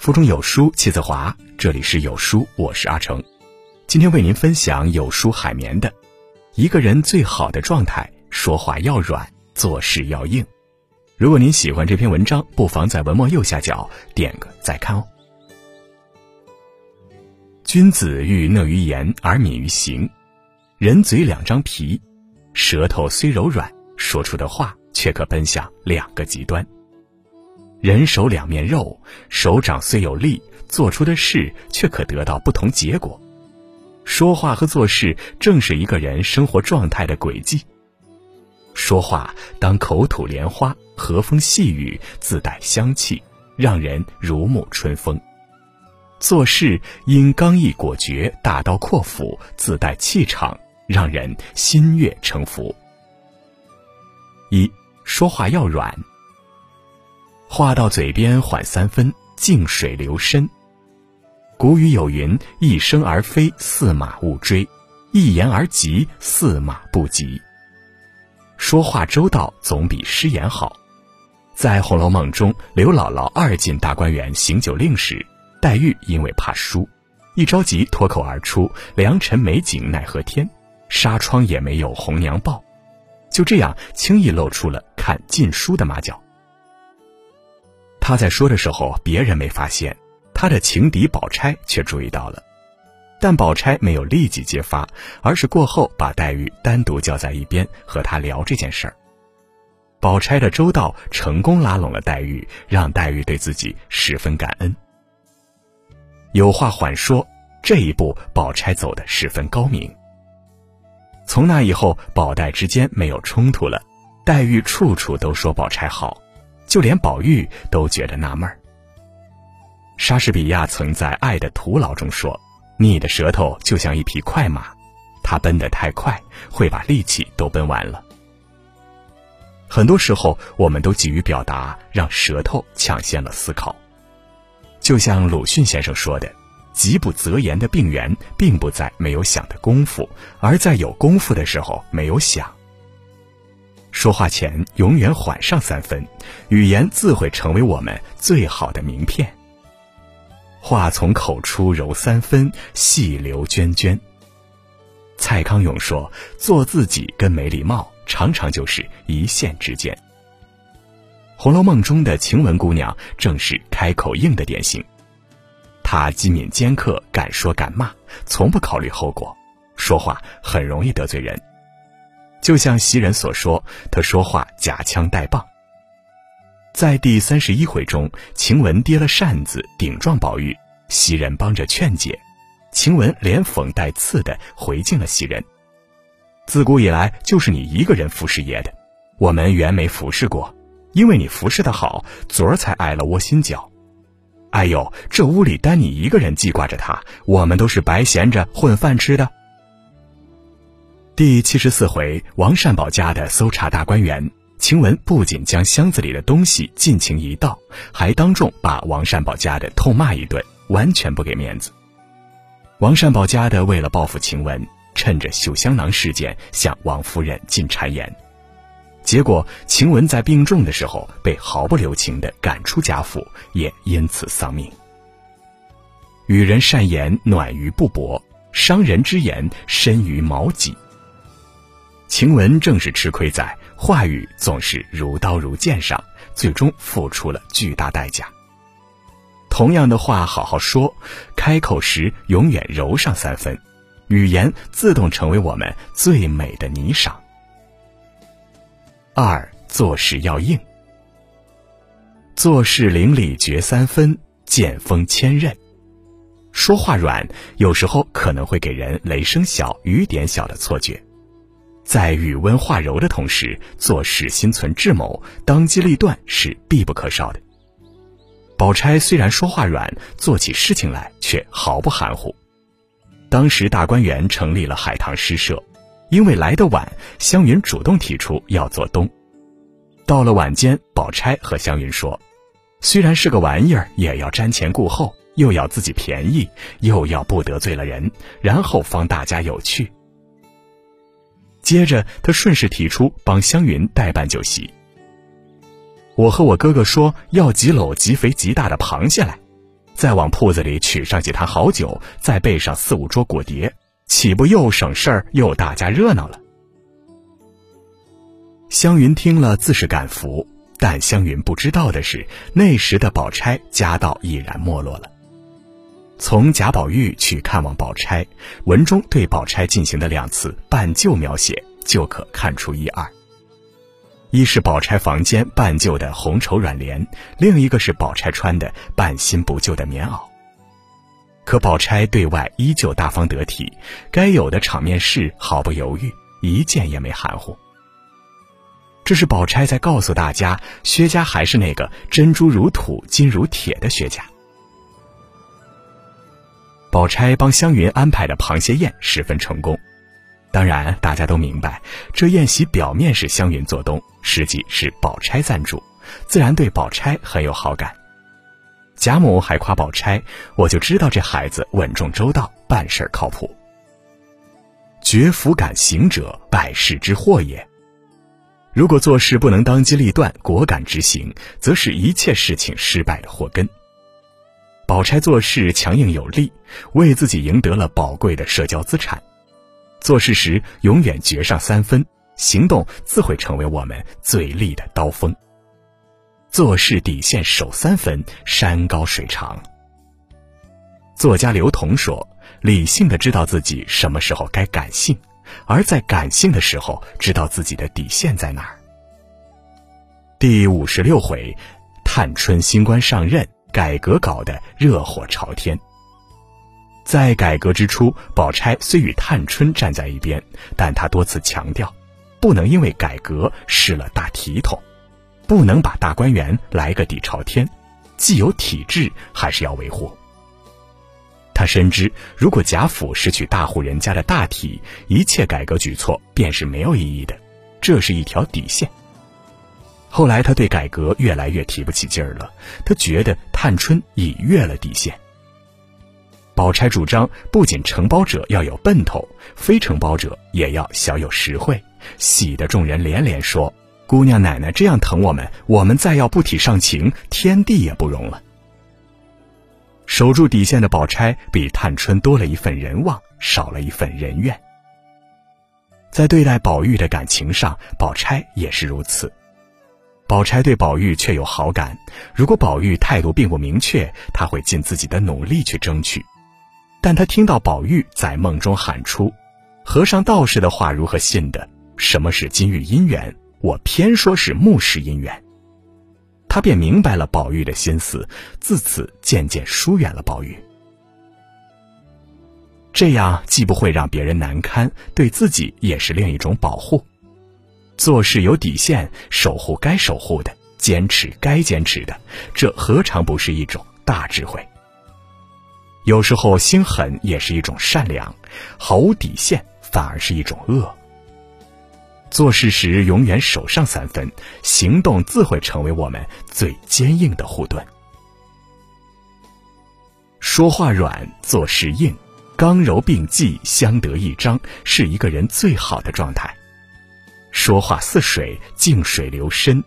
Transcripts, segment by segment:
腹中有书气自华，这里是有书，我是阿成。今天为您分享有书海绵的一个人最好的状态：说话要软，做事要硬。如果您喜欢这篇文章，不妨在文末右下角点个再看哦。君子欲讷于言而敏于行，人嘴两张皮，舌头虽柔软，说出的话却可奔向两个极端。人手两面肉，手掌虽有力，做出的事却可得到不同结果。说话和做事正是一个人生活状态的轨迹。说话当口吐莲花，和风细雨，自带香气，让人如沐春风；做事应刚毅果决，大刀阔斧，自带气场，让人心悦诚服。一说话要软。话到嘴边缓三分，静水流深。古语有云：“一声而飞，驷马勿追；一言而急，驷马不及。”说话周到总比失言好。在《红楼梦》中，刘姥姥二进大观园行酒令时，黛玉因为怕输，一着急脱口而出：“良辰美景奈何天，纱窗也没有红娘报。”就这样轻易露出了看禁书的马脚。他在说的时候，别人没发现，他的情敌宝钗却注意到了，但宝钗没有立即揭发，而是过后把黛玉单独叫在一边和他聊这件事儿。宝钗的周到成功拉拢了黛玉，让黛玉对自己十分感恩。有话缓说，这一步宝钗走得十分高明。从那以后，宝黛之间没有冲突了，黛玉处处都说宝钗好。就连宝玉都觉得纳闷儿。莎士比亚曾在《爱的徒劳》中说：“你的舌头就像一匹快马，它奔得太快，会把力气都奔完了。”很多时候，我们都急于表达，让舌头抢先了思考。就像鲁迅先生说的：“急不择言的病源，并不在没有想的功夫，而在有功夫的时候没有想。”说话前永远缓上三分，语言自会成为我们最好的名片。话从口出柔三分，细流涓涓。蔡康永说：“做自己跟没礼貌，常常就是一线之间。”《红楼梦》中的晴雯姑娘正是开口硬的典型。她机敏尖刻，敢说敢骂，从不考虑后果，说话很容易得罪人。就像袭人所说，他说话夹枪带棒。在第三十一回中，晴雯跌了扇子，顶撞宝玉，袭人帮着劝解，晴雯连讽带刺的回敬了袭人：“自古以来就是你一个人服侍爷的，我们原没服侍过，因为你服侍的好，昨儿才挨了窝心脚。哎呦，这屋里单你一个人记挂着他，我们都是白闲着混饭吃的。”第七十四回，王善保家的搜查大观园，晴雯不仅将箱子里的东西尽情一倒，还当众把王善保家的痛骂一顿，完全不给面子。王善保家的为了报复晴雯，趁着绣香囊事件向王夫人进谗言，结果晴雯在病重的时候被毫不留情的赶出贾府，也因此丧命。与人善言，暖于布帛；伤人之言，深于矛戟。晴雯正是吃亏在话语总是如刀如剑上，最终付出了巨大代价。同样的话，好好说，开口时永远柔上三分，语言自动成为我们最美的霓裳。二做事要硬，做事邻里绝三分，剑锋千刃。说话软，有时候可能会给人雷声小雨点小的错觉。在语温化柔的同时，做事心存智谋，当机立断是必不可少的。宝钗虽然说话软，做起事情来却毫不含糊。当时大观园成立了海棠诗社，因为来得晚，湘云主动提出要做东。到了晚间，宝钗和湘云说：“虽然是个玩意儿，也要瞻前顾后，又要自己便宜，又要不得罪了人，然后方大家有趣。”接着，他顺势提出帮湘云代办酒席。我和我哥哥说要几篓极肥极大的螃蟹来，再往铺子里取上几坛好酒，再备上四五桌果碟，岂不又省事儿又大家热闹了？湘云听了自是感服，但湘云不知道的是，那时的宝钗家道已然没落了。从贾宝玉去看望宝钗，文中对宝钗进行的两次半旧描写，就可看出一二。一是宝钗房间半旧的红绸软帘，另一个是宝钗穿的半新不旧的棉袄。可宝钗对外依旧大方得体，该有的场面事毫不犹豫，一件也没含糊。这是宝钗在告诉大家，薛家还是那个珍珠如土、金如铁的薛家。宝钗帮湘云安排的螃蟹宴十分成功，当然大家都明白，这宴席表面是湘云做东，实际是宝钗赞助，自然对宝钗很有好感。贾母还夸宝钗：“我就知道这孩子稳重周到，办事靠谱。绝福敢行者，百事之祸也。如果做事不能当机立断、果敢执行，则是一切事情失败的祸根。”宝钗做事强硬有力，为自己赢得了宝贵的社交资产。做事时永远绝上三分，行动自会成为我们最利的刀锋。做事底线守三分，山高水长。作家刘同说：“理性的知道自己什么时候该感性，而在感性的时候知道自己的底线在哪儿。”第五十六回，探春新官上任。改革搞得热火朝天。在改革之初，宝钗虽与探春站在一边，但她多次强调，不能因为改革失了大体统，不能把大观园来个底朝天，既有体制，还是要维护。他深知，如果贾府失去大户人家的大体，一切改革举措便是没有意义的，这是一条底线。后来，他对改革越来越提不起劲儿了。他觉得探春已越了底线。宝钗主张，不仅承包者要有奔头，非承包者也要小有实惠，喜得众人连连说：“姑娘奶奶这样疼我们，我们再要不体上情，天地也不容了。”守住底线的宝钗，比探春多了一份人望，少了一份人怨。在对待宝玉的感情上，宝钗也是如此。宝钗对宝玉却有好感，如果宝玉态度并不明确，她会尽自己的努力去争取。但她听到宝玉在梦中喊出“和尚道士的话，如何信的？什么是金玉姻缘？我偏说是木石姻缘。”她便明白了宝玉的心思，自此渐渐疏远了宝玉。这样既不会让别人难堪，对自己也是另一种保护。做事有底线，守护该守护的，坚持该坚持的，这何尝不是一种大智慧？有时候心狠也是一种善良，毫无底线反而是一种恶。做事时永远守上三分，行动自会成为我们最坚硬的护盾。说话软，做事硬，刚柔并济，相得益彰，是一个人最好的状态。说话似水，静水流深，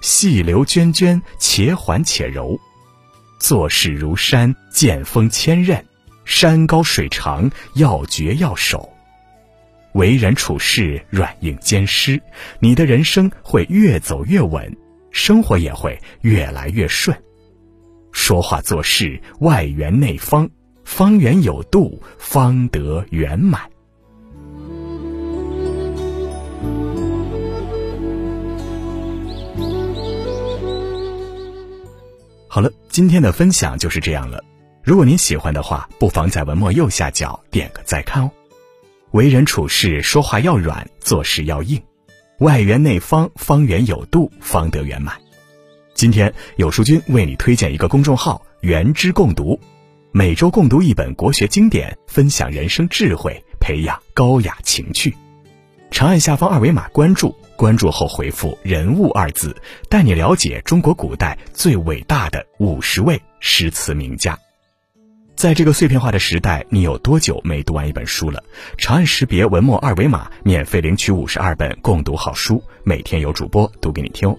细流涓涓，且缓且柔；做事如山，见风千仞，山高水长，要绝要守。为人处事软硬兼施，你的人生会越走越稳，生活也会越来越顺。说话做事外圆内方，方圆有度，方得圆满。好了，今天的分享就是这样了。如果您喜欢的话，不妨在文末右下角点个再看哦。为人处事，说话要软，做事要硬，外圆内方，方圆有度，方得圆满。今天有书君为你推荐一个公众号“原知共读”，每周共读一本国学经典，分享人生智慧，培养高雅情趣。长按下方二维码关注。关注后回复“人物”二字，带你了解中国古代最伟大的五十位诗词名家。在这个碎片化的时代，你有多久没读完一本书了？长按识别文末二维码，免费领取五十二本共读好书，每天有主播读给你听。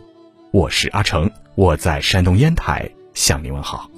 我是阿成，我在山东烟台向您问好。